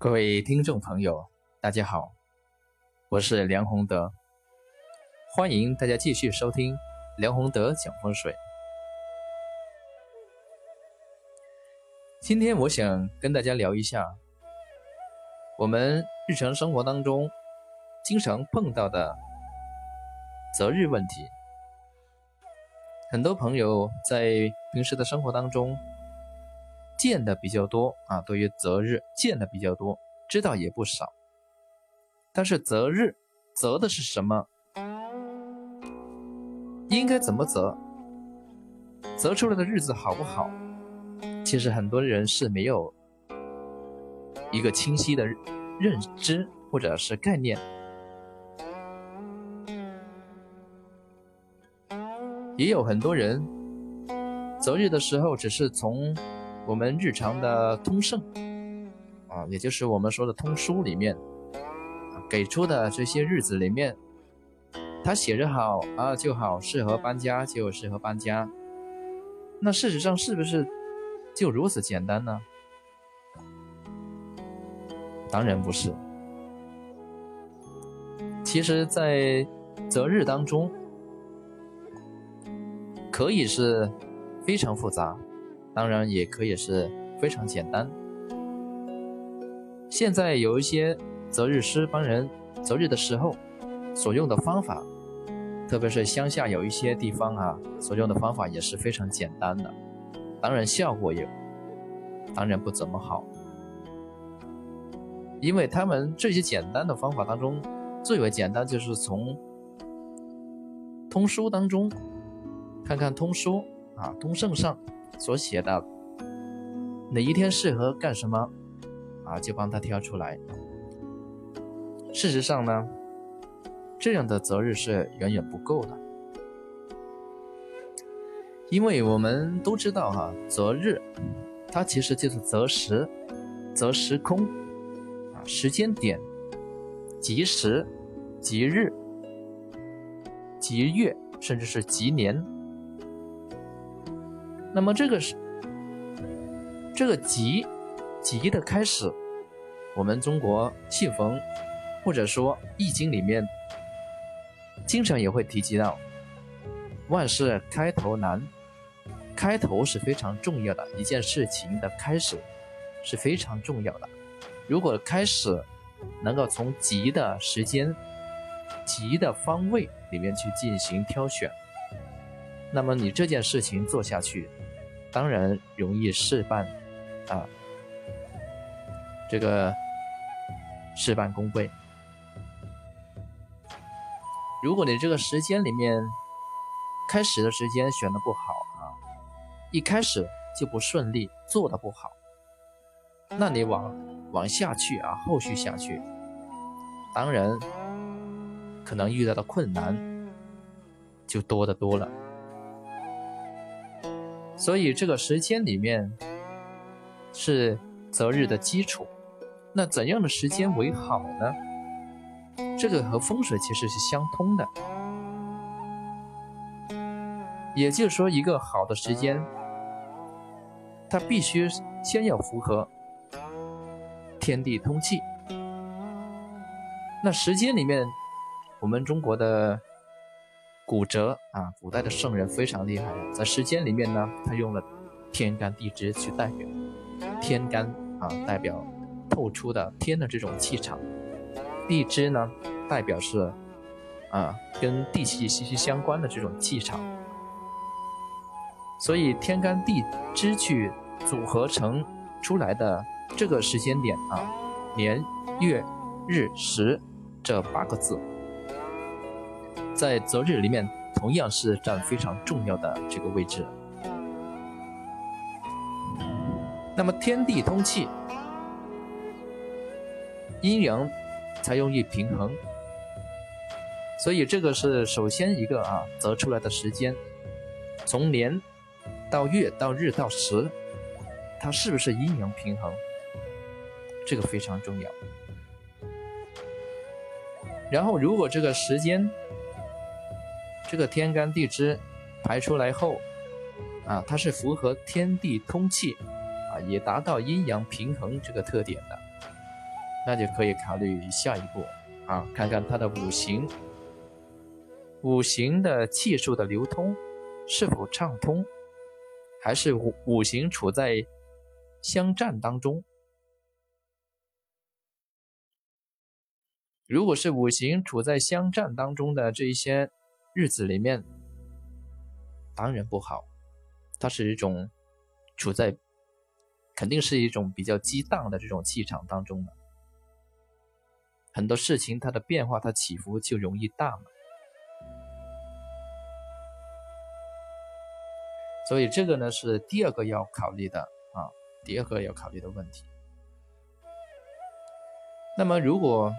各位听众朋友，大家好，我是梁宏德，欢迎大家继续收听梁宏德讲风水。今天我想跟大家聊一下我们日常生活当中经常碰到的择日问题。很多朋友在平时的生活当中。见的比较多啊，对于择日见的比较多，知道也不少。但是择日择的是什么？应该怎么择？择出来的日子好不好？其实很多人是没有一个清晰的认知或者是概念。也有很多人择日的时候只是从。我们日常的通胜啊，也就是我们说的通书里面给出的这些日子里面，他写着好啊就好，适合搬家就适合搬家。那事实上是不是就如此简单呢？当然不是。其实，在择日当中，可以是非常复杂。当然也可以是非常简单。现在有一些择日师帮人择日的时候所用的方法，特别是乡下有一些地方啊，所用的方法也是非常简单的。当然效果也当然不怎么好，因为他们这些简单的方法当中，最为简单就是从通书当中看看通书啊，通胜上。所写的哪一天适合干什么啊，就帮他挑出来。事实上呢，这样的择日是远远不够的，因为我们都知道哈，择日它其实就是择时、择时空啊，时间点、吉时、吉日、吉月，甚至是吉年。那么这个是这个吉吉的开始，我们中国信逢或者说易经里面经常也会提及到万事开头难，开头是非常重要的一件事情的开始是非常重要的。如果开始能够从吉的时间、吉的方位里面去进行挑选。那么你这件事情做下去，当然容易事半，啊，这个事半功倍。如果你这个时间里面开始的时间选的不好啊，一开始就不顺利，做的不好，那你往往下去啊，后续下去，当然可能遇到的困难就多得多了。所以这个时间里面是择日的基础，那怎样的时间为好呢？这个和风水其实是相通的，也就是说，一个好的时间，它必须先要符合天地通气。那时间里面，我们中国的。古哲啊，古代的圣人非常厉害，在时间里面呢，他用了天干地支去代表，天干啊代表透出的天的这种气场，地支呢代表是啊跟地气息息相关的这种气场，所以天干地支去组合成出来的这个时间点啊，年月日时这八个字。在择日里面，同样是占非常重要的这个位置。那么天地通气，阴阳才容易平衡。所以这个是首先一个啊，择出来的时间，从年到月到日到时，它是不是阴阳平衡？这个非常重要。然后如果这个时间，这个天干地支排出来后，啊，它是符合天地通气，啊，也达到阴阳平衡这个特点的。那就可以考虑下一步啊，看看它的五行，五行的气数的流通是否畅通，还是五五行处在相战当中。如果是五行处在相战当中的这一些日子里面，当然不好，它是一种处在肯定是一种比较激荡的这种气场当中的。很多事情它的变化，它起伏就容易大嘛，所以这个呢是第二个要考虑的啊，第二个要考虑的问题。那么如果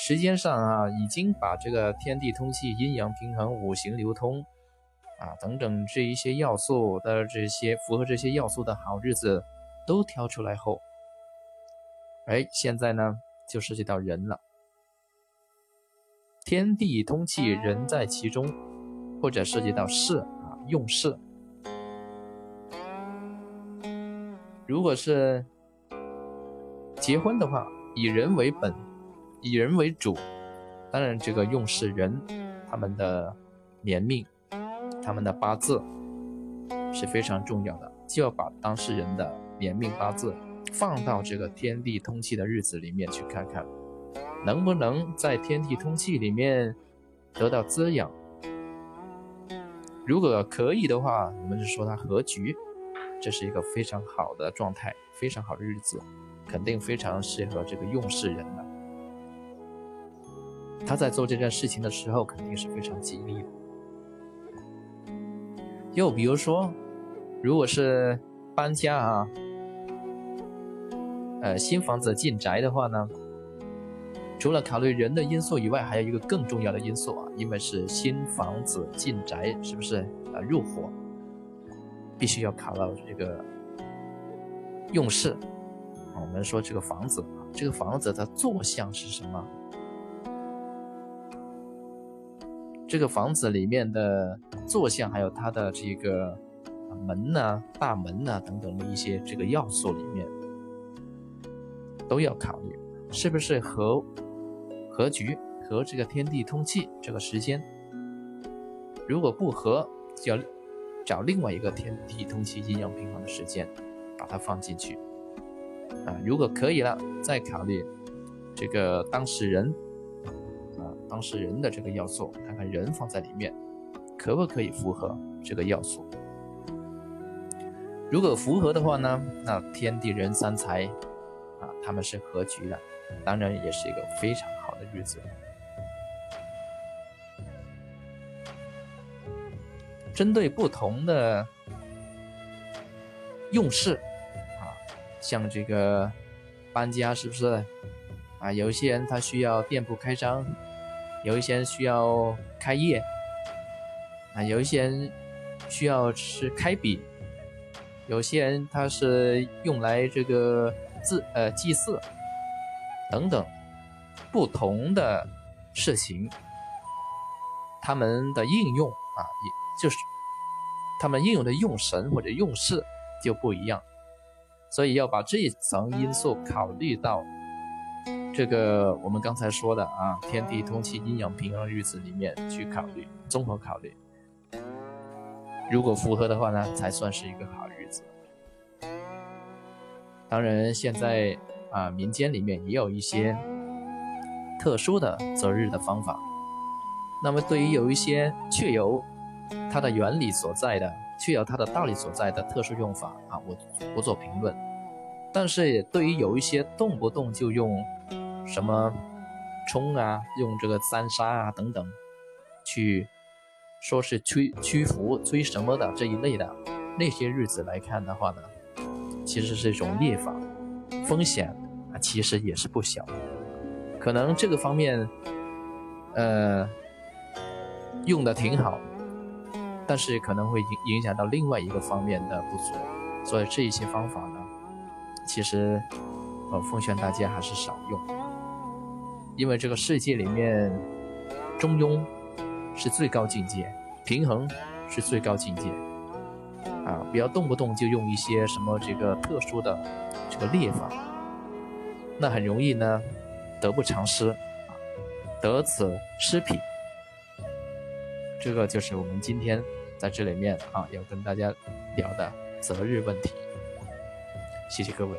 时间上啊已经把这个天地通气、阴阳平衡、五行流通啊等等这一些要素的这些符合这些要素的好日子都挑出来后，哎，现在呢就涉及到人了。天地通气，人在其中，或者涉及到事啊，用事。如果是结婚的话，以人为本，以人为主，当然这个用事人他们的年命、他们的八字是非常重要的，就要把当事人的年命八字放到这个天地通气的日子里面去看看。能不能在天地通气里面得到滋养？如果可以的话，我们就说它合局，这是一个非常好的状态，非常好的日子，肯定非常适合这个用事人的。他在做这件事情的时候，肯定是非常吉利的。又比如说，如果是搬家啊，呃，新房子进宅的话呢？除了考虑人的因素以外，还有一个更重要的因素啊，因为是新房子进宅，是不是啊？入伙必须要考到这个用事。我们说这个房子，这个房子的坐向是什么？这个房子里面的坐向，还有它的这个门呐、大门呐等等的一些这个要素里面，都要考虑，是不是和。合局和这个天地通气这个时间，如果不合，就要找另外一个天地通气、阴阳平衡的时间，把它放进去。啊，如果可以了，再考虑这个当事人，当事人的这个要素，看看人放在里面可不可以符合这个要素。如果符合的话呢，那天地人三才啊，他们是合局的，当然也是一个非常好。的日子，针对不同的用事啊，像这个搬家是不是啊？有些人他需要店铺开张，有一些人需要开业啊，有一些人需要是开笔，有些人他是用来这个祭呃祭祀等等。不同的事情，他们的应用啊，也就是他们应用的用神或者用事就不一样，所以要把这一层因素考虑到这个我们刚才说的啊，天地通气、阴阳平衡日子里面去考虑，综合考虑。如果符合的话呢，才算是一个好日子。当然，现在啊，民间里面也有一些。特殊的择日的方法，那么对于有一些确有它的原理所在的，确有它的道理所在的特殊用法啊，我不做评论。但是对于有一些动不动就用什么冲啊，用这个三杀啊等等，去说是驱驱福、催什么的这一类的那些日子来看的话呢，其实是一种劣法，风险啊其实也是不小。可能这个方面，呃，用的挺好，但是可能会影影响到另外一个方面的不足，所以这一些方法呢，其实，我，奉劝大家还是少用，因为这个世界里面，中庸是最高境界，平衡是最高境界，啊，不要动不动就用一些什么这个特殊的这个列法。那很容易呢得不偿失，得此失彼。这个就是我们今天在这里面啊要跟大家聊的择日问题。谢谢各位。